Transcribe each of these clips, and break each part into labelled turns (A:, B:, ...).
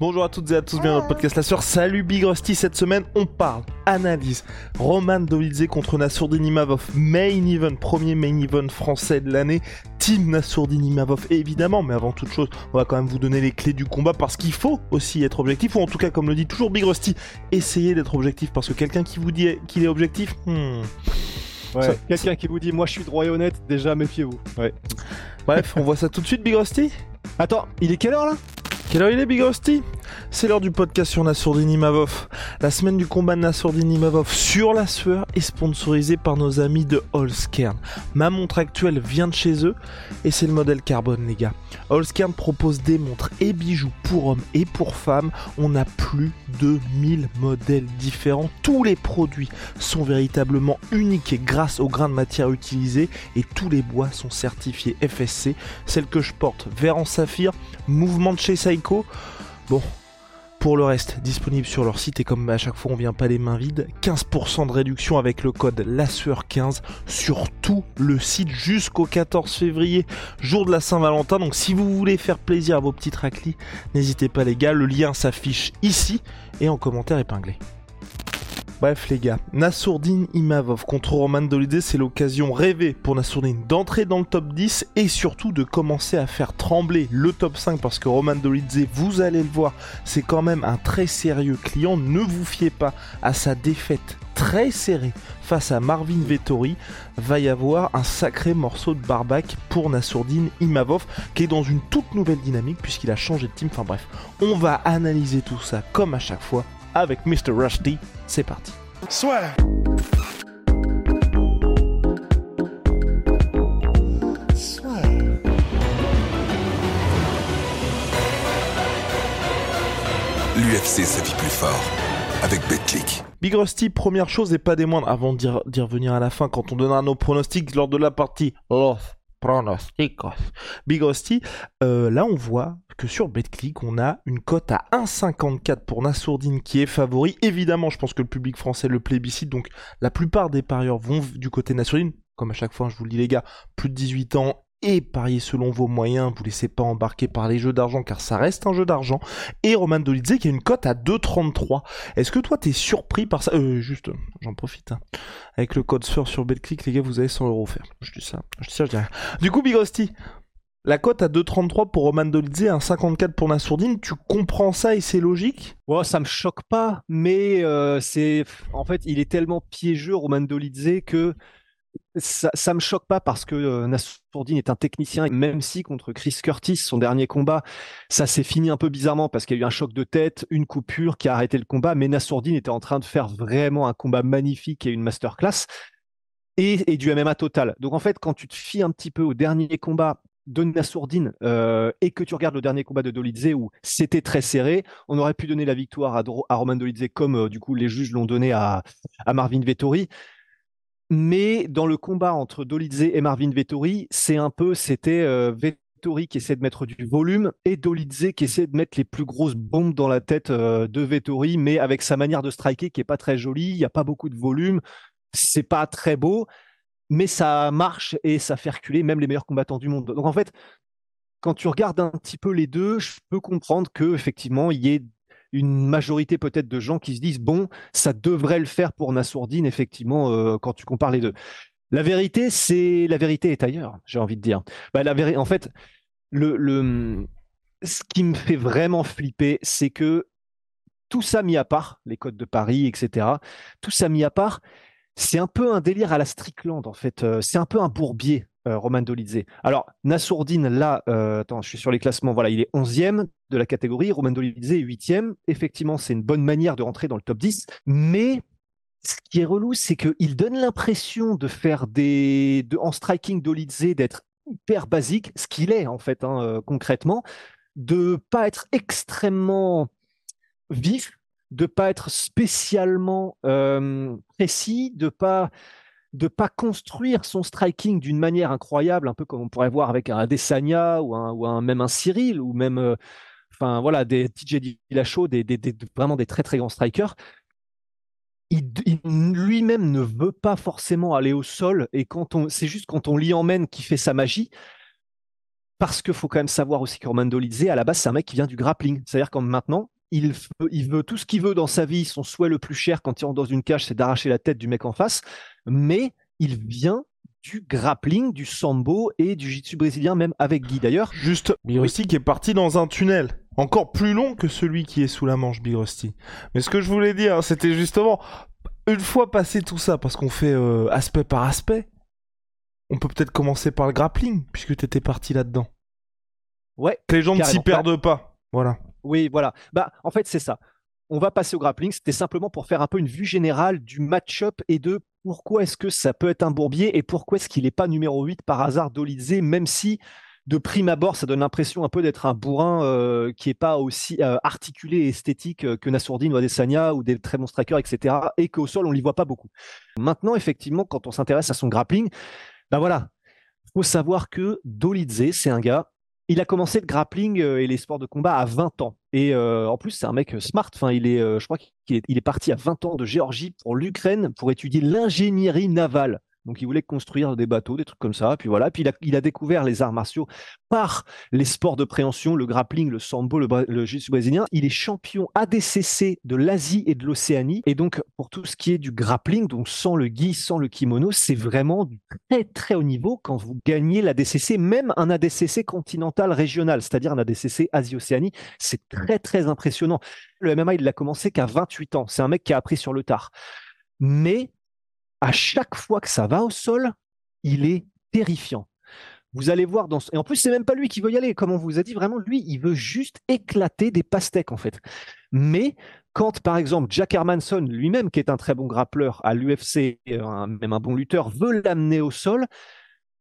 A: Bonjour à toutes et à tous, bienvenue dans le podcast La Sœur. Salut Big Rusty, cette semaine on parle, analyse, Roman Dolidze contre Nassourdine Imavov, main event, premier main event français de l'année, team Nassourdine Imavov évidemment, mais avant toute chose, on va quand même vous donner les clés du combat parce qu'il faut aussi être objectif, ou en tout cas comme le dit toujours Big Rusty, essayez d'être objectif parce que quelqu'un qui vous dit qu'il est objectif, hmm,
B: Ouais, quelqu'un qui vous dit moi je suis droit et honnête, déjà méfiez-vous. Ouais.
A: Bref, on voit ça tout de suite Big Rusty?
B: Attends, il est quelle heure là?
A: Quelle heure il est, Big C'est l'heure du podcast sur Nassourdine Imavov. La semaine du combat de Nassourdine Imavov sur la sueur est sponsorisée par nos amis de Holzkern. Ma montre actuelle vient de chez eux et c'est le modèle carbone, les gars. Holzkern propose des montres et bijoux pour hommes et pour femmes. On a plus de 1000 modèles différents. Tous les produits sont véritablement uniques grâce aux grains de matière utilisés et tous les bois sont certifiés FSC. Celle que je porte, vert en saphir, mouvement de chez Bon, pour le reste, disponible sur leur site et comme à chaque fois on vient pas les mains vides, 15% de réduction avec le code LASSUEUR15 sur tout le site jusqu'au 14 février, jour de la Saint-Valentin. Donc si vous voulez faire plaisir à vos petites raclis, n'hésitez pas les gars, le lien s'affiche ici et en commentaire épinglé. Bref les gars, Nassourdine Imavov contre Roman Dolidze, c'est l'occasion rêvée pour Nassourdine d'entrer dans le top 10 et surtout de commencer à faire trembler le top 5 parce que Roman Dolidze, vous allez le voir, c'est quand même un très sérieux client. Ne vous fiez pas à sa défaite très serrée face à Marvin Vettori. Va y avoir un sacré morceau de barbac pour Nassourdine Imavov qui est dans une toute nouvelle dynamique puisqu'il a changé de team. Enfin bref, on va analyser tout ça comme à chaque fois avec Mr. Rusty. C'est parti.
C: Swear.
D: L'UFC sa vie plus fort avec BetClick.
A: Big Rusty, première chose et pas des moindres, avant d'y re- d'y revenir à la fin quand on donnera nos pronostics lors de la partie Los Pronosticos. Big Rusty, euh, là on voit que sur BetClick on a une cote à 1,54 pour Nassourdine qui est favori. Évidemment, je pense que le public français le plébiscite, donc la plupart des parieurs vont du côté Nassourdine. Comme à chaque fois, je vous le dis les gars, plus de 18 ans et pariez selon vos moyens, vous laissez pas embarquer par les jeux d'argent car ça reste un jeu d'argent. Et Roman Dolidze qui a une cote à 2,33. Est-ce que toi t'es surpris par ça? Euh, Juste, j'en profite. hein. Avec le code SUR sur BetClick, les gars, vous avez 100 euros offerts. Je dis ça, je dis ça, je dis rien. Du coup, Big Rusty, la cote à 2,33 pour Roman Dolidze, un 54 pour Nassourdine, tu comprends ça et c'est logique?
B: Ouais, ça me choque pas, mais euh, c'est en fait il est tellement piégeux Roman Dolidze que ça, ça me choque pas parce que euh, est un technicien, même si contre Chris Curtis, son dernier combat, ça s'est fini un peu bizarrement parce qu'il y a eu un choc de tête, une coupure qui a arrêté le combat, mais Nassourdine était en train de faire vraiment un combat magnifique et une masterclass et, du MMA total. Donc en fait, quand tu te fies un petit peu au dernier combat de Nassourdine euh, et que tu regardes le dernier combat de Dolidze où c'était très serré, on aurait pu donner la victoire à, Roman Dolidze comme euh, du coup les juges l'ont donné à Marvin Vettori. Mais dans le combat entre Dolidze et Marvin Vettori, c'est un peu, c'était euh, Vettori qui essaie de mettre du volume et Dolidze qui essaie de mettre les plus grosses bombes dans la tête euh, de Vettori, mais avec sa manière de striker qui est pas très jolie, il n'y a pas beaucoup de volume, c'est pas très beau, mais ça marche et ça fait reculer même les meilleurs combattants du monde. Donc en fait, quand tu regardes un petit peu les deux, je peux comprendre que effectivement il y ait une majorité peut-être de gens qui se disent bon, ça devrait le faire pour Nassourdine effectivement euh, quand tu compares les deux. La vérité, c'est la vérité est ailleurs, j'ai envie de dire. Bah, la vérité, en fait, le, ce qui me fait vraiment flipper, c'est que tout ça mis à part, les codes de Paris, etc. Tout ça mis à part, c'est un peu un délire à la Strickland en fait. Euh, c'est un peu un bourbier. Euh, Roman Dolidze. Alors, Nassourdine, là, euh, attends, je suis sur les classements, voilà, il est 11e de la catégorie, Roman Dolidze est 8e. Effectivement, c'est une bonne manière de rentrer dans le top 10, mais ce qui est relou, c'est qu'il donne l'impression de faire des. De, en striking Dolidze, d'être hyper basique, ce qu'il est en fait, hein, euh, concrètement. de pas être extrêmement vif, de pas être spécialement précis, de pas de pas construire son striking d'une manière incroyable, un peu comme on pourrait voir avec un Adesanya ou un, ou un même un Cyril ou même euh, enfin voilà des TJ Dillashaw, des, des, des, vraiment des très très grands strikers. Il, lui-même ne veut pas forcément aller au sol et quand on c'est juste quand on l'y emmène qui fait sa magie parce qu'il faut quand même savoir aussi que Roman à la base, c'est un mec qui vient du grappling. C'est-à-dire que maintenant, il veut, il veut tout ce qu'il veut dans sa vie. Son souhait le plus cher quand il rentre dans une cage, c'est d'arracher la tête du mec en face. Mais il vient du grappling, du sambo et du jiu-jitsu brésilien, même avec Guy d'ailleurs.
A: Juste, Big Rusty qui est parti dans un tunnel, encore plus long que celui qui est sous la manche, Big Rusty. Mais ce que je voulais dire, c'était justement, une fois passé tout ça, parce qu'on fait euh, aspect par aspect, on peut peut-être commencer par le grappling, puisque tu étais parti là-dedans.
B: Ouais.
A: Que les gens ne s'y perdent pas. Voilà.
B: Oui, voilà. Bah, en fait, c'est ça. On va passer au grappling. C'était simplement pour faire un peu une vue générale du match-up et de pourquoi est-ce que ça peut être un bourbier et pourquoi est-ce qu'il n'est pas numéro 8 par hasard d'Olizé, même si de prime abord, ça donne l'impression un peu d'être un bourrin euh, qui n'est pas aussi euh, articulé et esthétique euh, que Nassourdine ou Adesanya ou des très bons strikers, etc. Et qu'au sol, on ne l'y voit pas beaucoup. Maintenant, effectivement, quand on s'intéresse à son grappling, ben voilà, faut savoir que Dolidze, c'est un gars, il a commencé le grappling euh, et les sports de combat à 20 ans. Et euh, en plus, c'est un mec smart. Enfin, il est, euh, je crois qu'il est, il est parti à 20 ans de Géorgie pour l'Ukraine pour étudier l'ingénierie navale. Donc il voulait construire des bateaux, des trucs comme ça. Puis voilà. Puis il a, découvert les arts martiaux par les sports de préhension, le grappling, le sambo, le, le brésilien. Il est champion ADCC de l'Asie et de l'Océanie. Et donc pour tout ce qui est du grappling, donc sans le gi, sans le kimono, c'est vraiment très très haut niveau quand vous gagnez l'ADCC, même un ADCC continental régional, c'est-à-dire un ADCC Asie-Océanie. C'est très très impressionnant. Le MMA, il l'a commencé qu'à 28 ans. C'est un mec qui a appris sur le tard. Mais à chaque fois que ça va au sol, il est terrifiant. Vous allez voir dans et en plus c'est même pas lui qui veut y aller comme on vous a dit vraiment lui il veut juste éclater des pastèques en fait. Mais quand par exemple Jack Hermanson lui-même qui est un très bon grappleur à l'UFC même un bon lutteur veut l'amener au sol,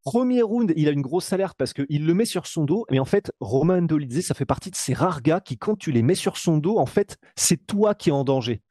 B: premier round, il a une grosse alerte parce qu'il le met sur son dos, mais en fait, Roman Dolidze, ça fait partie de ces rares gars qui, quand tu les mets sur son dos, en fait, c'est toi qui es en danger.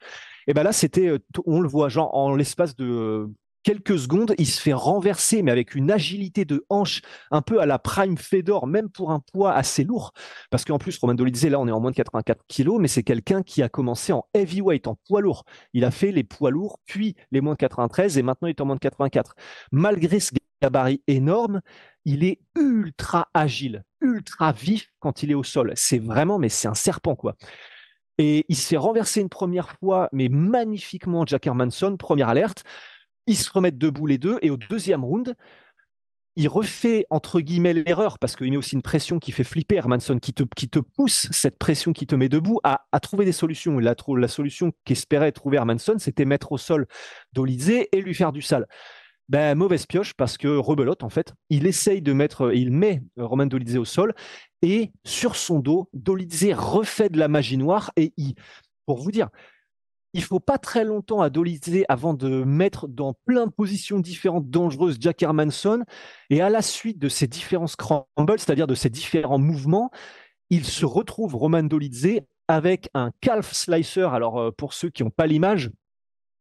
B: Et ben là, c'était, euh, on le voit, genre en l'espace de euh, quelques secondes, il se fait renverser, mais avec une agilité de hanche un peu à la Prime Fedor, même pour un poids assez lourd. Parce qu'en plus, Roman Dolidze, là, on est en moins de 84 kilos, mais c'est quelqu'un qui a commencé en heavyweight, en poids lourd. Il a fait les poids lourds, puis les moins de 93, et maintenant il est en moins de 84. Malgré ce gabarit énorme, il est ultra agile, ultra vif quand il est au sol. C'est vraiment, mais c'est un serpent, quoi. Et il se fait renverser une première fois, mais magnifiquement, Jack Hermanson, première alerte. Ils se remettent debout les deux, et au deuxième round, il refait entre guillemets l'erreur parce qu'il met aussi une pression qui fait flipper Hermanson, qui te, qui te pousse cette pression qui te met debout à, à trouver des solutions. La, la solution qu'espérait trouver Hermanson, c'était mettre au sol Dolizé et lui faire du sale. Ben, mauvaise pioche parce que rebelote en fait. Il essaye de mettre, il met Roman Dolizé au sol et sur son dos, Dolizé refait de la magie noire et il, pour vous dire, il faut pas très longtemps à Dolizé avant de mettre dans plein de positions différentes dangereuses Jack Hermanson et à la suite de ces différents scrambles, c'est-à-dire de ces différents mouvements, il se retrouve Roman Dolizé avec un calf slicer. Alors euh, pour ceux qui n'ont pas l'image,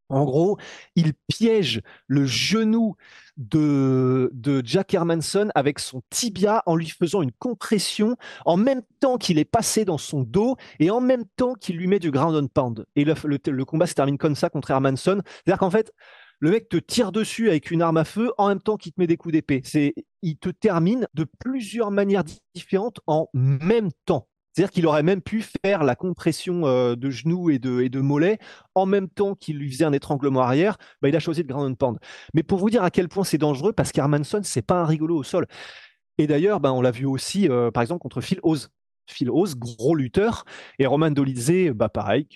B: en gros, il piège le genou de, Jack Hermanson avec son tibia en lui faisant une compression en même temps qu'il est passé dans son dos et en même temps qu'il lui met du ground and pound. Et le, le, combat se termine comme ça contre Hermanson. C'est-à-dire qu'en fait, le mec te tire dessus avec une arme à feu en même temps qu'il te met des coups d'épée. C'est, il te termine de plusieurs manières différentes en même temps. C'est-à-dire qu'il aurait même pu faire la compression euh, de genoux et de, et de mollets en même temps qu'il lui faisait un étranglement arrière. Bah, il a choisi de ground pound. Mais pour vous dire à quel point c'est dangereux, parce qu'Armanson, c'est pas un rigolo au sol. Et d'ailleurs, bah, on l'a vu aussi, euh, par exemple, contre Phil Oz. Phil Oz, gros lutteur, et Roman Dolizé, bah pareil,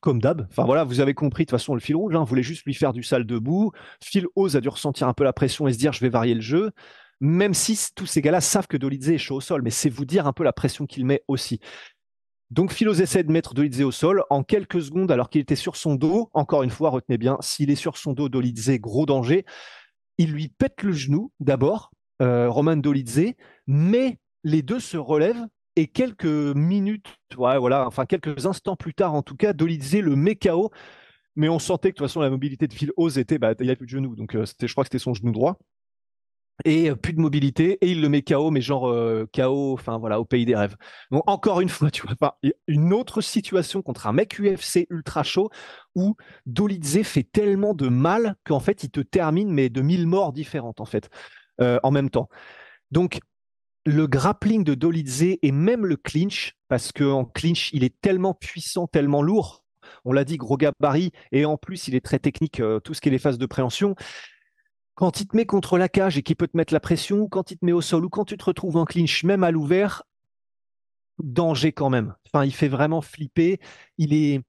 B: comme d'hab. Enfin voilà, vous avez compris de toute façon le fil rouge. Hein, voulait juste lui faire du sale debout. Phil Oz a dû ressentir un peu la pression et se dire je vais varier le jeu même si tous ces gars-là savent que Dolidze est chaud au sol, mais c'est vous dire un peu la pression qu'il met aussi. Donc Philos essaie de mettre Dolidze au sol en quelques secondes alors qu'il était sur son dos. Encore une fois, retenez bien, s'il est sur son dos, Dolidze, gros danger. Il lui pète le genou d'abord, euh, Roman Dolidze, mais les deux se relèvent Et quelques minutes, voilà, enfin quelques instants plus tard en tout cas, Dolidze le met KO. Mais on sentait que de toute façon la mobilité de Phil Oz était, bah, il avait plus de genou, donc euh, je crois que c'était son genou droit et euh, plus de mobilité et il le met KO mais genre euh, KO enfin voilà au pays des rêves. Donc encore une fois tu vois pas une autre situation contre un mec UFC ultra chaud où Dolidze fait tellement de mal qu'en fait il te termine mais de mille morts différentes en fait euh, en même temps. Donc le grappling de Dolidze et même le clinch parce que en clinch il est tellement puissant tellement lourd on l'a dit gros gabarit et en plus il est très technique tout ce qui est les phases de préhension quand il te met contre la cage et qu'il peut te mettre la pression, ou quand il te met au sol, ou quand tu te retrouves en clinch, même à l'ouvert, danger quand même. Enfin, il fait vraiment flipper. Il est,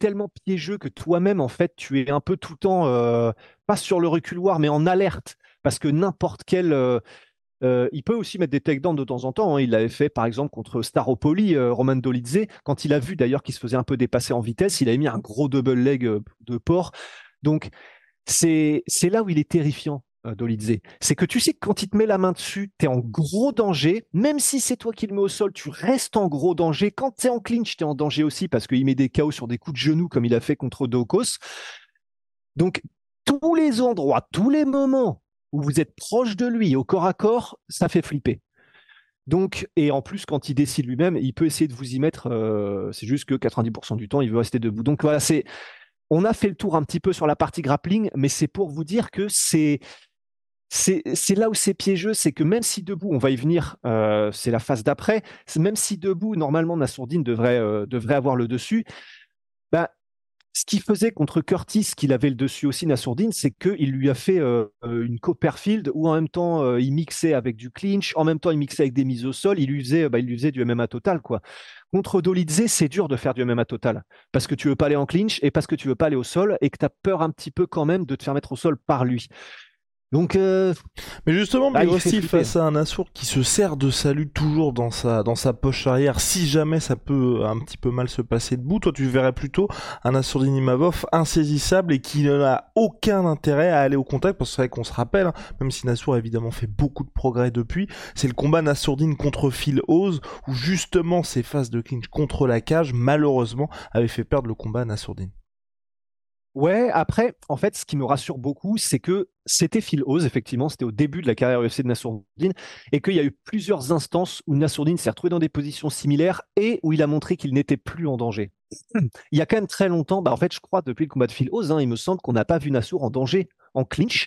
B: tellement piégeux que toi-même, en fait, tu es un peu tout le temps, euh, pas sur le reculoir, mais en alerte. Parce que n'importe quel. Euh, euh, il peut aussi mettre des takedowns de temps en temps. Hein. Il l'avait fait, par exemple, contre Staropoli, Roman Dolidze. Quand il a vu d'ailleurs qu'il se faisait un peu dépasser en vitesse, il a mis un gros double leg de porc. Donc, c'est là où il est terrifiant, euh, Dolidze. C'est que tu sais que quand il te met la main dessus, tu es en gros danger. Même si c'est toi qui le mets au sol, tu restes en gros danger. Quand tu es en clinch, tu es en danger aussi parce qu'il met des KO sur des coups de genoux comme il a fait contre Dokos. Donc, tous les endroits, tous les moments où vous êtes proche de lui au corps à corps, ça fait flipper. Donc, et en plus, quand il décide lui-même, il peut essayer de vous y mettre. Euh, c'est juste que 90% du temps, il veut rester debout. Donc voilà, c'est on a fait le tour un petit peu sur la partie grappling, mais c'est pour vous dire que c'est là où c'est piégeux, c'est que même si debout, on va y venir, euh, c'est la phase d'après, même si debout, normalement, Nassourdine devrait, euh, devrait avoir le dessus, bah, ce qu'il faisait contre Curtis, qu'il avait le dessus aussi, Nassourdine, c'est qu'il lui a fait euh, une Copperfield où en même temps, il mixait avec du clinch, en même temps, il mixait avec des mises au sol, il lui faisait, bah, du MMA total, quoi. Contre Dolidze, c'est dur de faire du MMA total parce que tu veux pas aller en clinch et parce que tu veux pas aller au sol et que tu as peur un petit peu quand même de te faire mettre au sol par lui. Donc, euh,
A: mais justement, bah, aussi face à un Assour qui se sert de salut toujours dans sa dans sa poche arrière, si jamais ça peut un petit peu mal se passer debout, toi tu verrais plutôt un Assour Dinimavov insaisissable et qui n'a aucun intérêt à aller au contact, parce que c'est vrai qu'on se rappelle, hein, même si Nassour a évidemment fait beaucoup de progrès depuis, c'est le combat Nassourdine contre Phil Oz, où justement ces phases de clinch contre la cage, malheureusement, avaient fait perdre le combat à Nassourdine.
B: Ouais, après, en fait, ce qui me rassure beaucoup, c'est que c'était Phil Oz, effectivement, c'était au début de la carrière UFC de Nassourdine, et qu'il y a eu plusieurs instances où Nassourdine s'est retrouvé dans des positions similaires et où il a montré qu'il n'était plus en danger. Il y a quand même très longtemps, bah, en fait, je crois, depuis le combat de Phil Oz, hein, il me semble qu'on n'a pas vu Nassour en danger, en clinch.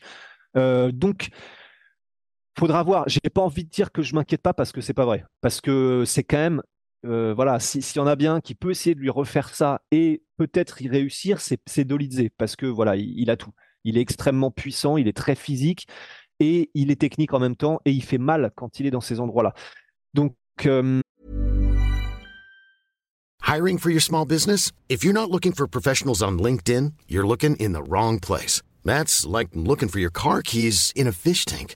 B: Euh, donc, faudra voir. J'ai pas envie de dire que je m'inquiète pas parce que c'est pas vrai. Parce que c'est quand même euh, voilà, s'il y en a bien qui peut essayer de lui refaire ça et peut-être y réussir, c'est Dolidze parce que voilà, il, a tout. Il est extrêmement puissant, il est très physique et il est technique en même temps et il fait mal quand il est dans ces endroits-là. Donc euh...
E: Hiring for your small business? If you're not looking for professionals on LinkedIn, you're looking in the wrong place. That's like looking for your car keys in a fish tank.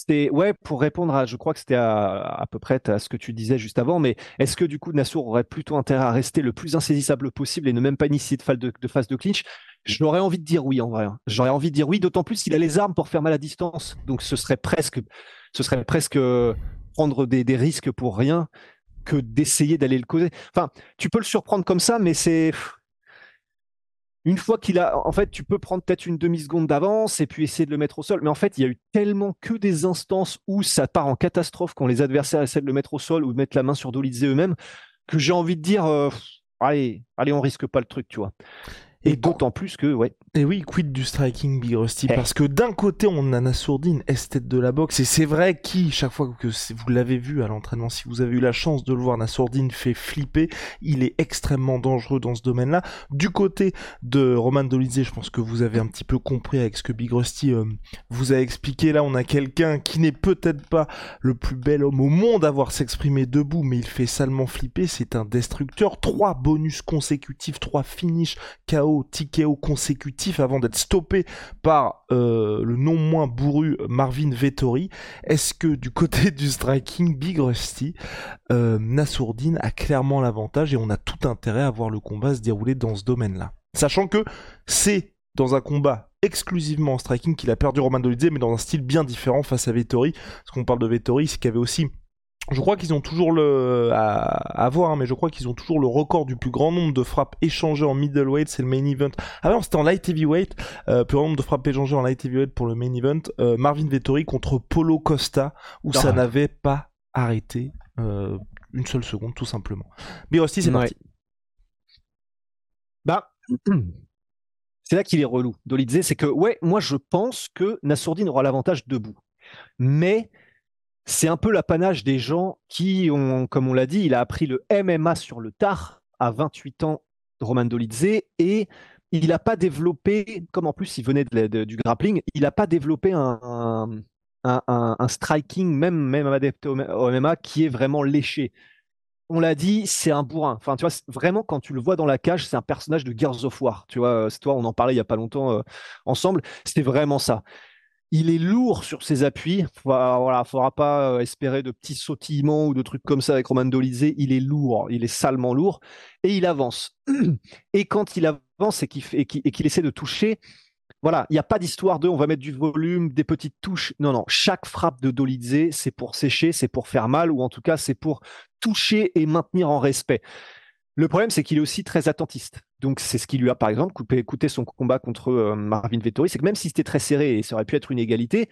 B: C'était, ouais, pour répondre à, je crois que c'était à, peu près à ce que tu disais juste avant, mais est-ce que du coup Nassour aurait plutôt intérêt à rester le plus insaisissable possible et ne même pas initier de phase de, de, phase de clinch? J'aurais envie de dire oui en vrai. Hein. J'aurais envie de dire oui, d'autant plus qu'il a les armes pour faire mal à distance. Donc ce serait presque, ce serait presque prendre des, des risques pour rien que d'essayer d'aller le causer. Enfin, tu peux le surprendre comme ça, mais c'est une fois qu'il a, en fait, tu peux prendre peut-être une demi-seconde d'avance et puis essayer de le mettre au sol. Mais en fait, il y a eu tellement que des instances où ça part en catastrophe quand les adversaires essaient de le mettre au sol ou de mettre la main sur Dolizé eux-mêmes que j'ai envie de dire, euh, allez, allez, on risque pas le truc, tu vois. Et, d'autant plus que, ouais.
A: Et oui, quid du striking Big Rusty eh. Parce que d'un côté, on a Nassourdine, esthète de la boxe, et c'est vrai qui, chaque fois que vous l'avez vu à l'entraînement, si vous avez eu la chance de le voir, Nassourdine fait flipper. Il est extrêmement dangereux dans ce domaine-là. Du côté de Roman Dolizé, je pense que vous avez un petit peu compris avec ce que Big Rusty euh, vous a expliqué. Là, on a quelqu'un qui n'est peut-être pas le plus bel homme au monde à voir s'exprimer debout, mais il fait salement flipper. C'est un destructeur. Trois bonus consécutifs, trois finishes KO KO, TKO avant d'être stoppé par euh, le non moins bourru Marvin Vettori. Est-ce que du côté du striking, Big Rusty, euh, Nassourdine a clairement l'avantage et on a tout intérêt à voir le combat se dérouler dans ce domaine-là? Sachant que c'est dans un combat exclusivement en striking qu'il a perdu Roman Dolidze, mais dans un style bien différent face à Vettori. Parce qu'on parle de Vettori, c'est qu'il avait aussi je crois qu'ils ont toujours le à, voir, hein, mais je crois qu'ils ont toujours le record du plus grand nombre de frappes échangées en middleweight, c'est le main event. Ah non, c'était en light heavyweight, euh, plus grand nombre de frappes échangées en light heavyweight pour le main event. Euh, Marvin Vettori contre Polo Costa, où ça ah. n'avait pas arrêté euh, une seule seconde, tout simplement. Aussi, c'est parti.
B: Bah, c'est là qu'il est relou. Dolidze, c'est que ouais, moi je pense que Nassourdine aura l'avantage debout, mais c'est un peu l'apanage des gens qui ont, comme on l'a dit, il a appris le MMA sur le tard à 28 ans, Roman Dolidze, et il n'a pas développé, comme en plus il venait du grappling, il n'a pas développé un, un, striking, même, même adepte au MMA, qui est vraiment léché. On l'a dit, c'est un bourrin. Enfin, tu vois, vraiment, quand tu le vois dans la cage, c'est un personnage de Gears of War. Tu vois, c'est toi, on en parlait il y a pas longtemps euh, ensemble. C'était vraiment ça. Il est lourd sur ses appuis. Voilà, faudra pas euh, espérer de petits sautillements ou de trucs comme ça avec Roman Dolizé. Il est lourd, il est salement lourd et il avance. Et quand il avance et qu'il essaie de toucher, voilà, il n'y a pas d'histoire de on va mettre du volume, des petites touches. Non, non, chaque frappe de Dolizé, c'est pour sécher, c'est pour faire mal ou en tout cas, c'est pour toucher et maintenir en respect. Le problème, c'est qu'il est aussi très attentiste. Donc, c'est ce qui lui a, par exemple, coupé, son combat contre euh, Marvin Vettori. C'est que même si c'était très serré et ça aurait pu être une égalité,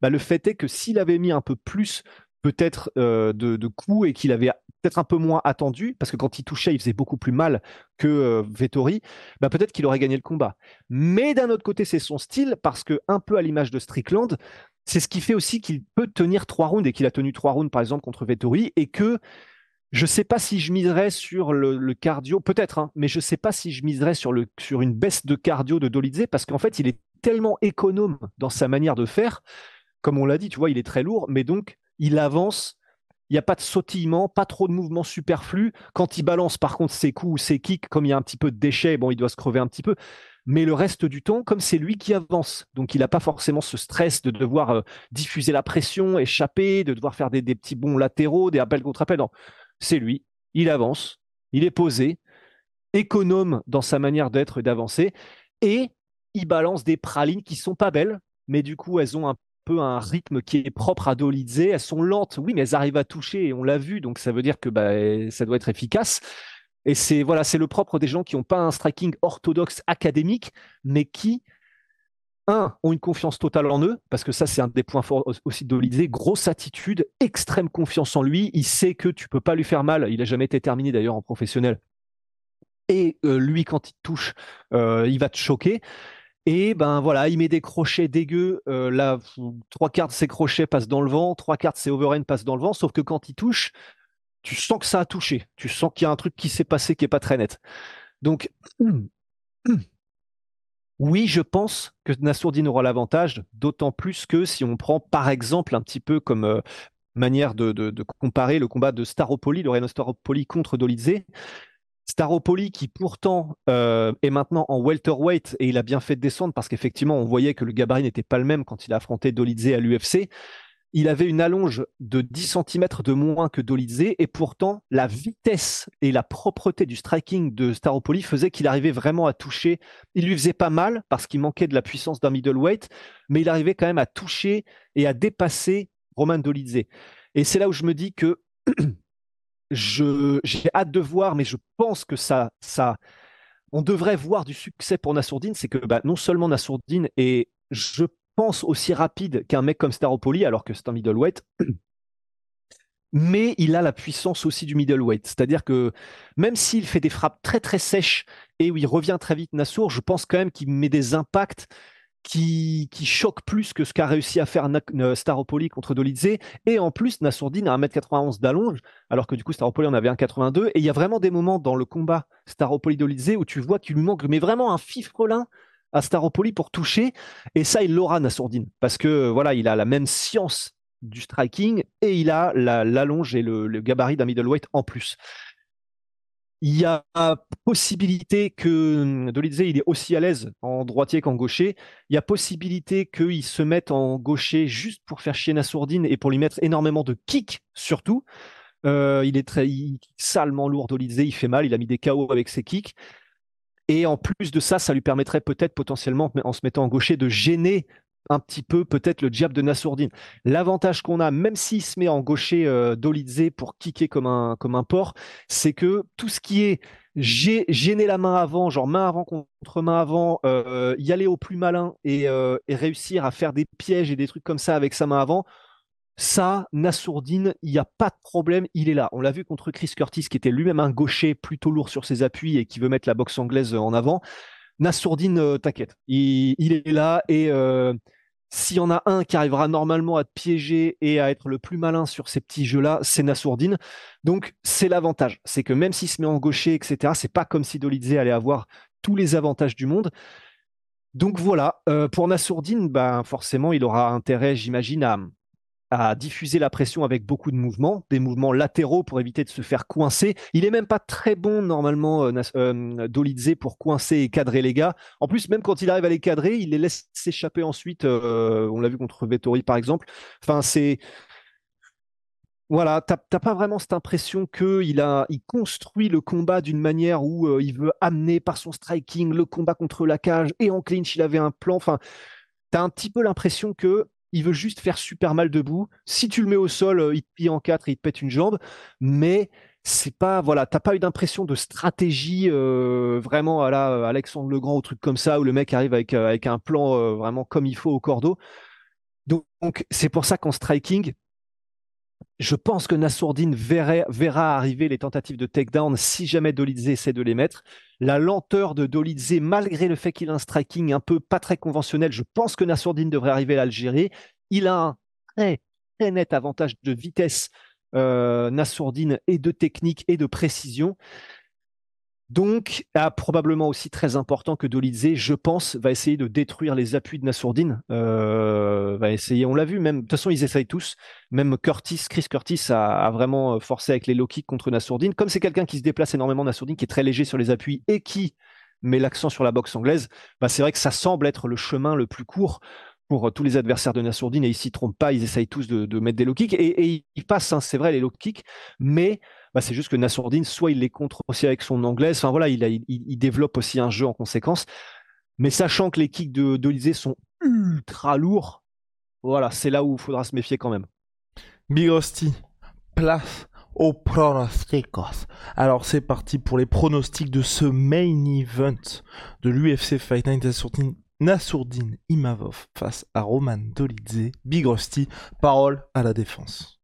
B: bah, le fait est que s'il avait mis un peu plus, peut-être, euh, de, coups et qu'il avait peut-être un peu moins attendu, parce que quand il touchait, il faisait beaucoup plus mal que euh, Vettori, bah, peut-être qu'il aurait gagné le combat. Mais d'un autre côté, c'est son style, parce que, un peu à l'image de Strickland, c'est ce qui fait aussi qu'il peut tenir trois rounds et qu'il a tenu trois rounds, par exemple, contre Vettori, et que je ne sais pas si je miserais sur le, cardio, peut-être, hein, mais je ne sais pas si je miserais sur, une baisse de cardio de Dolidze parce qu'en fait, il est tellement économe dans sa manière de faire. Comme on l'a dit, tu vois, il est très lourd, mais donc il avance. Il n'y a pas de sautillement, pas trop de mouvements superflus. Quand il balance, par contre, ses coups ou ses kicks, comme il y a un petit peu de déchets, bon, il doit se crever un petit peu. Mais le reste du temps, comme c'est lui qui avance, donc il n'a pas forcément ce stress de devoir euh, diffuser la pression, échapper, de devoir faire des, des petits bons latéraux, des appels contre appels. Non c'est lui. Il avance, il est posé, économe dans sa manière d'être et d'avancer, et il balance des pralines qui sont pas belles, mais du coup elles ont un peu un rythme qui est propre à Dolidze. Elles sont lentes, oui, mais elles arrivent à toucher et on l'a vu, donc ça veut dire que bah, ça doit être efficace. Et c'est voilà, c'est le propre des gens qui n'ont pas un striking orthodoxe académique, mais qui un, ont une confiance totale en eux, parce que ça, c'est un des points forts aussi de Grosse attitude, extrême confiance en lui. Il sait que tu peux pas lui faire mal. Il n'a jamais été terminé d'ailleurs en professionnel. Et euh, lui, quand il touche, euh, il va te choquer. Et ben voilà, il met des crochets dégueux. Euh, là, trois quarts de ses crochets passent dans le vent, trois quarts de ses overhand passent dans le vent. Sauf que quand il touche, tu sens que ça a touché. Tu sens qu'il y a un truc qui s'est passé qui est pas très net. Donc, Oui, je pense que Nassourdine aura l'avantage, d'autant plus que si on prend par exemple un petit peu comme euh, manière de, comparer le combat de Staropoli, Loreno Staropoli contre Dolidze. Staropoli qui pourtant euh, est maintenant en welterweight et il a bien fait de descendre parce qu'effectivement on voyait que le gabarit n'était pas le même quand il a affronté Dolidze à l'UFC il avait une allonge de 10 cm de moins que Dolidze et pourtant la vitesse et la propreté du striking de Staropoli faisait qu'il arrivait vraiment à toucher. Il lui faisait pas mal parce qu'il manquait de la puissance d'un middleweight, mais il arrivait quand même à toucher et à dépasser Roman Dolidze. Et c'est là où je me dis que j'ai hâte de voir, mais je pense que ça, ça, on devrait voir du succès pour Nassourdine. C'est que bah, non seulement Nassourdine est, je pense aussi rapide qu'un mec comme Staropoli, alors que c'est un middleweight. Mais il a la puissance aussi du middleweight. C'est-à-dire que même s'il fait des frappes très très sèches et où il revient très vite Nassour, je pense quand même qu'il met des impacts qui, qui choquent plus que ce qu'a réussi à faire Staropoli contre Dolidze. Et en plus, Nassourdine a 1m91 d'allonge, alors que du coup Staropoli en avait 1m82. Et il y a vraiment des moments dans le combat Staropoli-Dolidze où tu vois qu'il lui manque mais vraiment un fifrelin à Staropoli pour toucher. Et ça, il l'aura, Nassourdine, parce que voilà, il a la même science du striking et il a l'allonge et le, gabarit d'un middleweight en plus. Il y a possibilité que hum, Dolidze il est aussi à l'aise en droitier qu'en gaucher. Il y a possibilité qu'il se mette en gaucher juste pour faire chier Nassourdine et pour lui mettre énormément de kicks surtout. Euh, il est très il, salement lourd Dolidze, il fait mal, il a mis des KO avec ses kicks. Et en plus de ça, ça lui permettrait peut-être potentiellement, en se mettant en gaucher, de gêner un petit peu peut-être le jab de Nassourdine. L'avantage qu'on a, même s'il se met en gaucher euh, pour kicker comme un, porc, c'est que tout ce qui est gêner la main avant, genre main avant contre main avant, euh, y aller au plus malin euh, et, réussir à faire des pièges et des trucs comme ça avec sa main avant, ça, Nassourdine, il n'y a pas de problème, il est là. On l'a vu contre Chris Curtis, qui était lui-même un gaucher plutôt lourd sur ses appuis et qui veut mettre la boxe anglaise en avant. Nassourdine, euh, t'inquiète, il, est là et euh, s'il y en a un qui arrivera normalement à te piéger et à être le plus malin sur ces petits jeux-là, c'est Nassourdine. Donc c'est l'avantage, c'est que même s'il se met en gaucher, etc., c'est pas comme si Dolidze allait avoir tous les avantages du monde. Donc voilà, euh, pour Nassourdine, ben forcément, il aura intérêt, j'imagine, à, à diffuser la pression avec beaucoup de mouvements, des mouvements latéraux pour éviter de se faire coincer. Il est même pas très bon normalement euh, euh, pour coincer et cadrer les gars. En plus, même quand il arrive à les cadrer, il les laisse s'échapper ensuite. Euh, on l'a vu contre Vettori par exemple. Enfin, c'est voilà, t'as pas vraiment cette impression qu'il a, il construit le combat d'une manière où euh, il veut amener par son striking le combat contre la cage et en clinch il avait un plan. Enfin, t'as un petit peu l'impression que il veut juste faire super mal debout. Si tu le mets au sol, euh, il te plie en quatre et il te pète une jambe. Mais c'est pas, t'as pas eu d'impression de stratégie euh, vraiment à la euh, Alexandre Legrand ou truc comme ça où le mec arrive avec, avec un plan vraiment comme il faut au cordeau. Donc, c'est pour ça qu'en striking, je pense que Nassourdine verra, arriver les tentatives de takedown si jamais Dolidze essaie de les mettre. La lenteur de Dolidze, malgré le fait qu'il a un striking un peu pas très conventionnel, je pense que Nassourdine devrait arriver à l'Algérie. Il a un très, très net avantage de vitesse, euh, Nassourdine, et de technique et de précision. Donc, a probablement aussi très important que Dolidze, je pense, va essayer de détruire les appuis de Nassourdine. Euh, va essayer, on l'a vu, même de toute façon, ils essayent tous. Même Curtis, Chris Curtis a, vraiment forcé avec les low kicks contre Nassourdine. Comme c'est quelqu'un qui se déplace énormément, Nassourdine, qui est très léger sur les appuis et qui met l'accent sur la boxe anglaise, bah c'est vrai que ça semble être le chemin le plus court pour tous les adversaires de Nassourdine et ils s'y trompent pas, ils essayent tous de, mettre des low kicks et, et ils passent, hein, c'est vrai, les low kicks, mais bah, c'est juste que Nassourdine, soit il les contre aussi avec son anglaise, enfin voilà, il, développe aussi un jeu en conséquence. Mais sachant que les kicks de d'Olysée sont ultra lourds, voilà, c'est là où il faudra se méfier quand même.
A: Big Rusty, place aux pronostics. Alors c'est parti pour les pronostics de ce main event de l'UFC Fight Night Nassourdine Imavov face à Roman Dolidze. Big parole à la défense.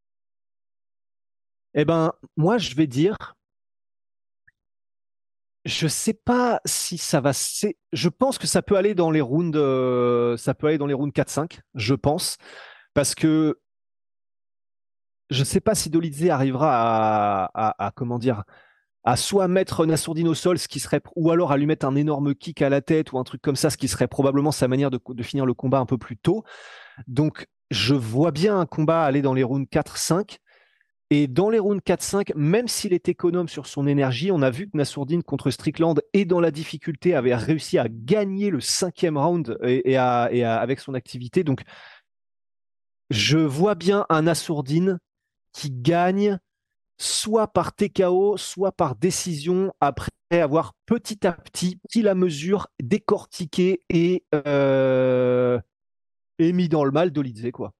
B: Eh ben, moi, je vais dire, je sais pas si ça va. Je pense que ça peut aller dans les rounds. Euh, ça peut aller dans les rounds 4-5, je pense, parce que je sais pas si Dolidze arrivera à, comment dire à soit mettre Nassourdine au sol, ce qui serait, ou alors à lui mettre un énorme kick à la tête ou un truc comme ça, ce qui serait probablement sa manière de, de finir le combat un peu plus tôt. Donc, je vois bien un combat aller dans les rounds 4-5. Et dans les rounds 4-5, même s'il est économe sur son énergie, on a vu que Nassourdine contre Strickland et dans la difficulté avait réussi à gagner le cinquième round et, avec son activité. Donc, je vois bien un Nassourdine qui gagne soit par TKO, soit par décision après avoir petit à petit pris la mesure, décortiqué et, euh, et mis dans le mal d'Olidze, quoi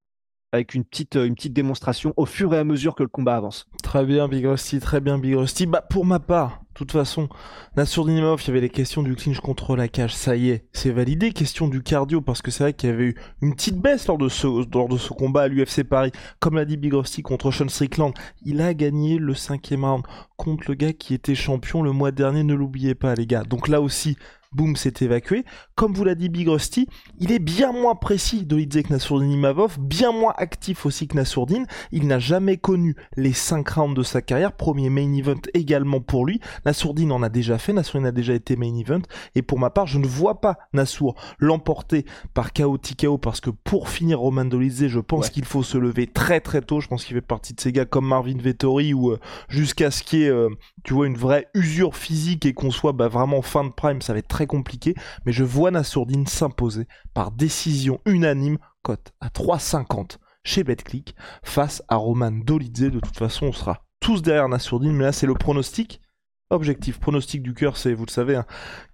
B: avec une petite, euh, une petite démonstration au fur et à mesure que le combat avance.
A: Très bien, Big très bien, Big Rusty. Bah, pour ma part, de toute façon, Nassourdinimov, il y avait les questions du clinch contre la cage, ça y est, c'est validé. Question du cardio, parce que c'est vrai qu'il y avait eu une petite baisse lors de ce, lors de ce combat à l'UFC Paris. Comme l'a dit Big Rusty contre Sean Strickland, il a gagné le cinquième round contre le gars qui était champion le mois dernier, ne l'oubliez pas, les gars. Donc là aussi, boum, s'est évacué. Comme vous l'a dit Big Rusty, il est bien moins précis de que Nassourdine Imavov, bien moins actif aussi que Nassourdine. Il n'a jamais connu les 5 rounds de sa carrière, premier main event également pour lui. Nassourdine en a déjà fait, Nassourdine a déjà été main event, et pour ma part, je ne vois pas Nassour l'emporter par KO TKO parce que pour finir Roman Dolizé, je pense qu'il faut se lever très très tôt. Je pense qu'il fait partie de ces gars comme Marvin Vettori ou euh, jusqu'à ce qu'il y ait, euh, tu vois, une vraie usure physique et qu'on soit bah, vraiment fin de prime, ça va être très compliqué. Mais je vois Nassourdine s'imposer par décision unanime, cote à 3,50 chez BetClick face à Roman Dolidze. De toute façon, on sera tous derrière Nassourdine, mais là c'est le pronostic. Objectif, pronostic du cœur, c'est, vous le savez, un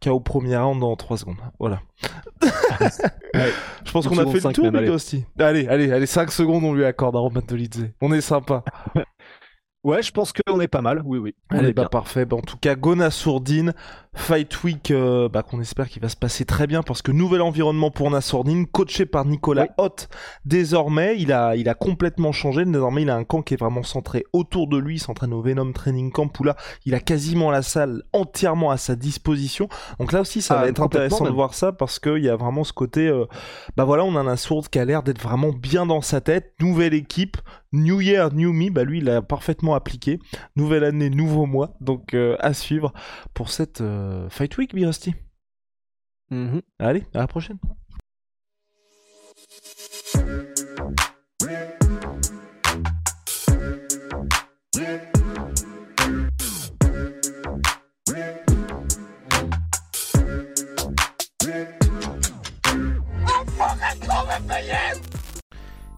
A: KO premier round dans 3 secondes. Voilà. Je pense qu'on a fait le tour, Allez. allez, allez, allez, 5 secondes, on lui accorde à Roman Dolidze. On est sympa.
B: Ouais, je pense qu'on est pas mal. Oui, oui.
A: Allez, bah parfait. Bah, en tout cas, Gona Sourdine, Fight Week, euh, bah, qu'on espère qu'il va se passer très bien parce que nouvel environnement pour Nassourdine, coaché par Nicolas Hott. Désormais, il a, il a complètement changé. Désormais, il a un camp qui est vraiment centré autour de lui. Il s'entraîne au Venom Training Camp où là, il a quasiment la salle entièrement à sa disposition. Donc là aussi, ça ah, va être intéressant de voir ça parce qu'il y a vraiment ce côté, euh, bah voilà, on a un sourd qui a l'air d'être vraiment bien dans sa tête. Nouvelle équipe, New Year, New Me, bah lui, il a parfaitement appliqué. Nouvelle année, nouveau mois. Donc, euh, à suivre pour cette euh, Fight Week, Birasti. Mm-hmm. Allez, à la prochaine.